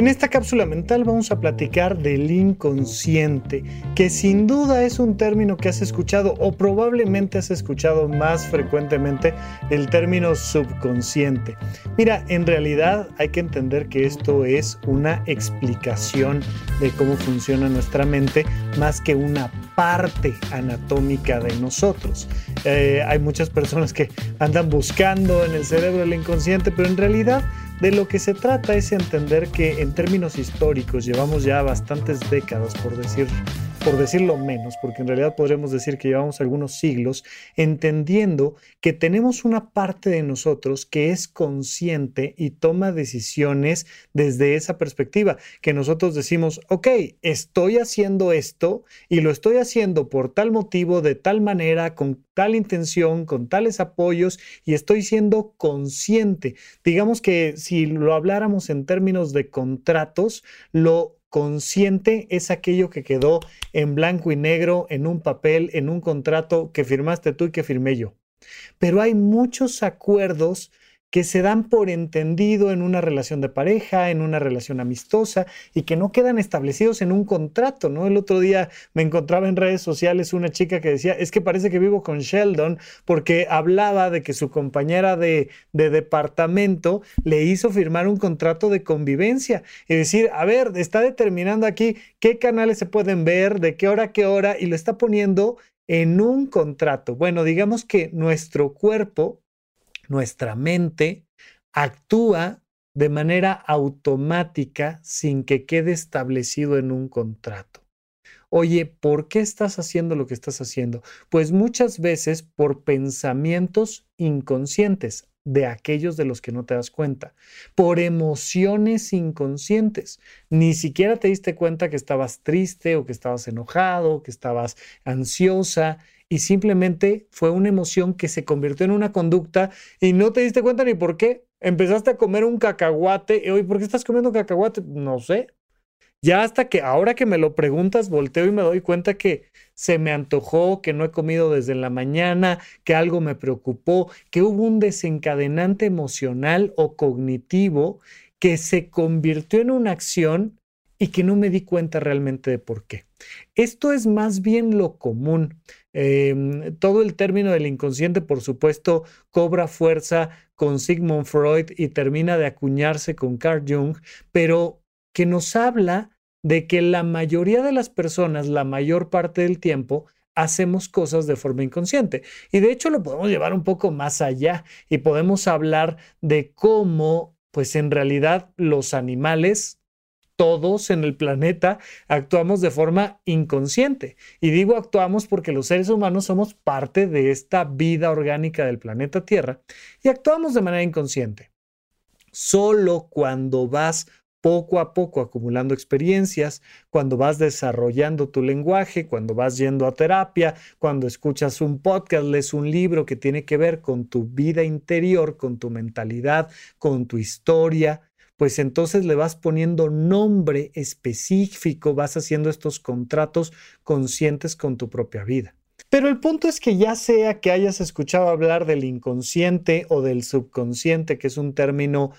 En esta cápsula mental vamos a platicar del inconsciente, que sin duda es un término que has escuchado o probablemente has escuchado más frecuentemente el término subconsciente. Mira, en realidad hay que entender que esto es una explicación de cómo funciona nuestra mente más que una parte anatómica de nosotros. Eh, hay muchas personas que andan buscando en el cerebro el inconsciente, pero en realidad de lo que se trata es entender que en términos históricos llevamos ya bastantes décadas, por decir por decirlo menos, porque en realidad podremos decir que llevamos algunos siglos entendiendo que tenemos una parte de nosotros que es consciente y toma decisiones desde esa perspectiva, que nosotros decimos, ok, estoy haciendo esto y lo estoy haciendo por tal motivo, de tal manera, con tal intención, con tales apoyos y estoy siendo consciente. Digamos que si lo habláramos en términos de contratos, lo Consciente es aquello que quedó en blanco y negro, en un papel, en un contrato que firmaste tú y que firmé yo. Pero hay muchos acuerdos que se dan por entendido en una relación de pareja, en una relación amistosa y que no quedan establecidos en un contrato, ¿no? El otro día me encontraba en redes sociales una chica que decía, es que parece que vivo con Sheldon porque hablaba de que su compañera de, de departamento le hizo firmar un contrato de convivencia y decir, a ver, está determinando aquí qué canales se pueden ver, de qué hora a qué hora y lo está poniendo en un contrato. Bueno, digamos que nuestro cuerpo nuestra mente actúa de manera automática sin que quede establecido en un contrato. Oye, ¿por qué estás haciendo lo que estás haciendo? Pues muchas veces por pensamientos inconscientes de aquellos de los que no te das cuenta, por emociones inconscientes. Ni siquiera te diste cuenta que estabas triste o que estabas enojado, que estabas ansiosa y simplemente fue una emoción que se convirtió en una conducta y no te diste cuenta ni por qué. Empezaste a comer un cacahuate y hoy, ¿por qué estás comiendo cacahuate? No sé. Ya hasta que ahora que me lo preguntas, volteo y me doy cuenta que se me antojó, que no he comido desde la mañana, que algo me preocupó, que hubo un desencadenante emocional o cognitivo que se convirtió en una acción y que no me di cuenta realmente de por qué. Esto es más bien lo común. Em, todo el término del inconsciente, por supuesto, cobra fuerza con Sigmund Freud y termina de acuñarse con Carl Jung, pero que nos habla de que la mayoría de las personas, la mayor parte del tiempo, hacemos cosas de forma inconsciente. Y de hecho lo podemos llevar un poco más allá y podemos hablar de cómo, pues en realidad los animales todos en el planeta actuamos de forma inconsciente. Y digo actuamos porque los seres humanos somos parte de esta vida orgánica del planeta Tierra y actuamos de manera inconsciente. Solo cuando vas poco a poco acumulando experiencias, cuando vas desarrollando tu lenguaje, cuando vas yendo a terapia, cuando escuchas un podcast, lees un libro que tiene que ver con tu vida interior, con tu mentalidad, con tu historia, pues entonces le vas poniendo nombre específico, vas haciendo estos contratos conscientes con tu propia vida. Pero el punto es que ya sea que hayas escuchado hablar del inconsciente o del subconsciente, que es un término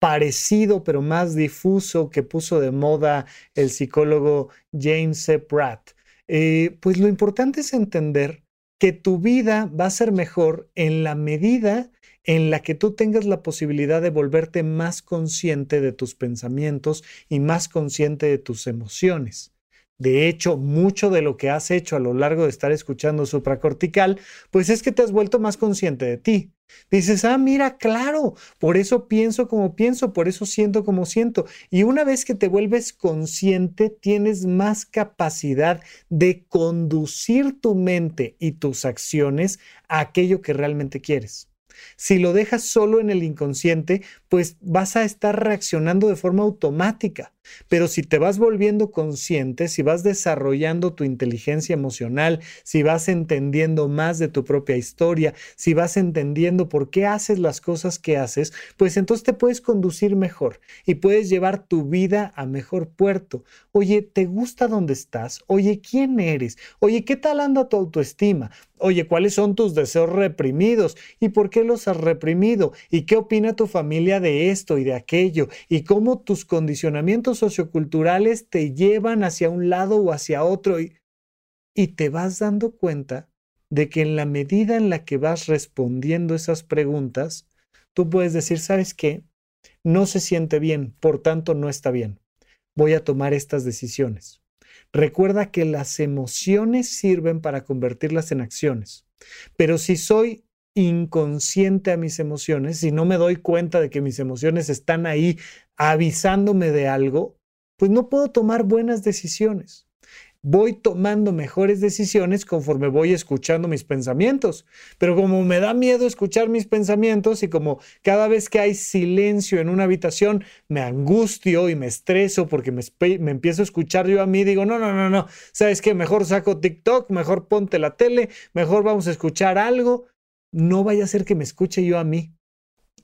parecido pero más difuso que puso de moda el psicólogo James C. Pratt, eh, pues lo importante es entender que tu vida va a ser mejor en la medida en la que tú tengas la posibilidad de volverte más consciente de tus pensamientos y más consciente de tus emociones. De hecho, mucho de lo que has hecho a lo largo de estar escuchando supracortical, pues es que te has vuelto más consciente de ti. Dices, ah, mira, claro, por eso pienso como pienso, por eso siento como siento. Y una vez que te vuelves consciente, tienes más capacidad de conducir tu mente y tus acciones a aquello que realmente quieres. Si lo dejas solo en el inconsciente, pues vas a estar reaccionando de forma automática. Pero si te vas volviendo consciente, si vas desarrollando tu inteligencia emocional, si vas entendiendo más de tu propia historia, si vas entendiendo por qué haces las cosas que haces, pues entonces te puedes conducir mejor y puedes llevar tu vida a mejor puerto. Oye, ¿te gusta dónde estás? Oye, ¿quién eres? Oye, ¿qué tal anda tu autoestima? Oye, ¿cuáles son tus deseos reprimidos? ¿Y por qué los has reprimido? ¿Y qué opina tu familia de esto y de aquello, y cómo tus condicionamientos socioculturales te llevan hacia un lado o hacia otro, y, y te vas dando cuenta de que en la medida en la que vas respondiendo esas preguntas, tú puedes decir, ¿sabes qué? No se siente bien, por tanto no está bien. Voy a tomar estas decisiones. Recuerda que las emociones sirven para convertirlas en acciones. Pero si soy inconsciente a mis emociones, si no me doy cuenta de que mis emociones están ahí avisándome de algo, pues no puedo tomar buenas decisiones voy tomando mejores decisiones conforme voy escuchando mis pensamientos. Pero como me da miedo escuchar mis pensamientos y como cada vez que hay silencio en una habitación me angustio y me estreso porque me, me empiezo a escuchar yo a mí, digo, no, no, no, no, ¿sabes qué? Mejor saco TikTok, mejor ponte la tele, mejor vamos a escuchar algo. No vaya a ser que me escuche yo a mí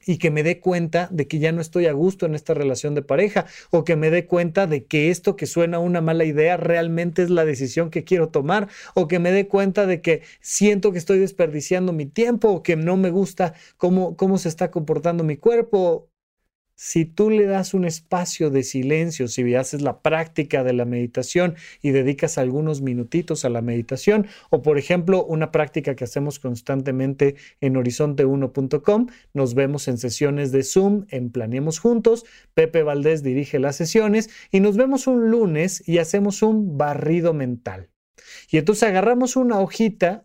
y que me dé cuenta de que ya no estoy a gusto en esta relación de pareja o que me dé cuenta de que esto que suena una mala idea realmente es la decisión que quiero tomar o que me dé cuenta de que siento que estoy desperdiciando mi tiempo o que no me gusta cómo, cómo se está comportando mi cuerpo si tú le das un espacio de silencio, si haces la práctica de la meditación y dedicas algunos minutitos a la meditación, o por ejemplo, una práctica que hacemos constantemente en horizonte1.com, nos vemos en sesiones de Zoom en Planeemos Juntos, Pepe Valdés dirige las sesiones y nos vemos un lunes y hacemos un barrido mental. Y entonces agarramos una hojita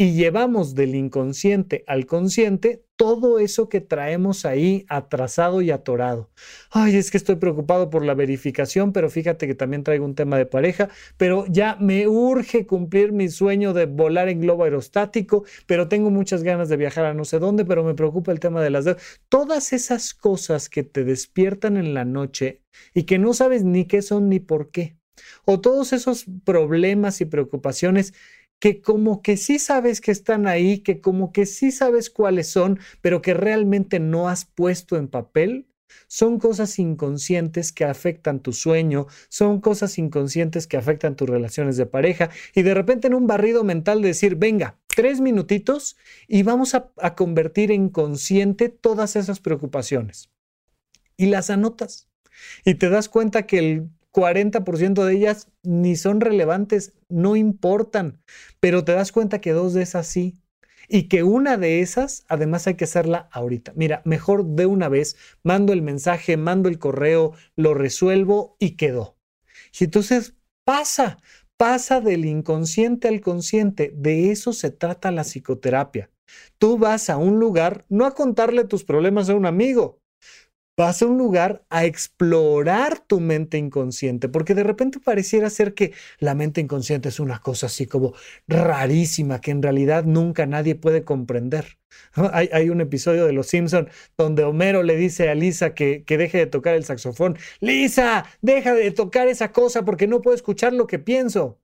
y llevamos del inconsciente al consciente todo eso que traemos ahí atrasado y atorado. Ay, es que estoy preocupado por la verificación, pero fíjate que también traigo un tema de pareja, pero ya me urge cumplir mi sueño de volar en globo aerostático, pero tengo muchas ganas de viajar a no sé dónde, pero me preocupa el tema de las deudas. Todas esas cosas que te despiertan en la noche y que no sabes ni qué son ni por qué. O todos esos problemas y preocupaciones que como que sí sabes que están ahí, que como que sí sabes cuáles son, pero que realmente no has puesto en papel, son cosas inconscientes que afectan tu sueño, son cosas inconscientes que afectan tus relaciones de pareja y de repente en un barrido mental de decir, venga, tres minutitos y vamos a, a convertir en consciente todas esas preocupaciones. Y las anotas. Y te das cuenta que el 40% de ellas ni son relevantes, no importan, pero te das cuenta que dos de esas sí. Y que una de esas, además hay que hacerla ahorita. Mira, mejor de una vez, mando el mensaje, mando el correo, lo resuelvo y quedó. Y entonces pasa, pasa del inconsciente al consciente. De eso se trata la psicoterapia. Tú vas a un lugar no a contarle tus problemas a un amigo, vas a un lugar a explorar tu mente inconsciente, porque de repente pareciera ser que la mente inconsciente es una cosa así como rarísima, que en realidad nunca nadie puede comprender. Hay, un episodio de Los Simpson donde Homero le dice a Lisa que, que deje de tocar el saxofón. Lisa, deja de tocar esa cosa porque no puedo escuchar lo que pienso.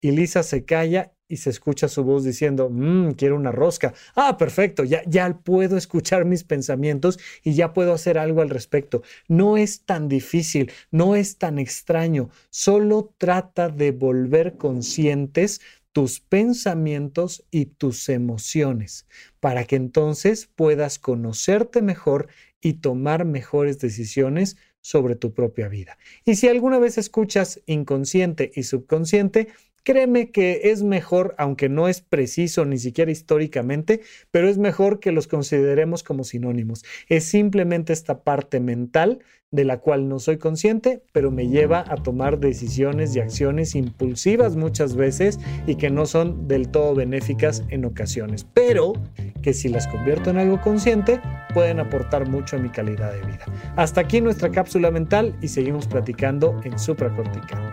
Y Lisa se calla y se escucha su voz diciendo, mmm, quiero una rosca. Ah, perfecto, ya, ya puedo escuchar mis pensamientos y ya puedo hacer algo al respecto. No es tan difícil, no es tan extraño, solo trata de volver conscientes tus pensamientos y tus emociones, para que entonces puedas conocerte mejor y tomar mejores decisiones sobre tu propia vida. Y si alguna vez escuchas inconsciente y subconsciente, Créeme que es mejor, aunque no es preciso ni siquiera históricamente, pero es mejor que los consideremos como sinónimos. Es simplemente esta parte mental de la cual no soy consciente, pero me lleva a tomar decisiones y acciones impulsivas muchas veces y que no son del todo benéficas en ocasiones, pero que si las convierto en algo consciente, pueden aportar mucho a mi calidad de vida. Hasta aquí nuestra cápsula mental y seguimos platicando en supracortical.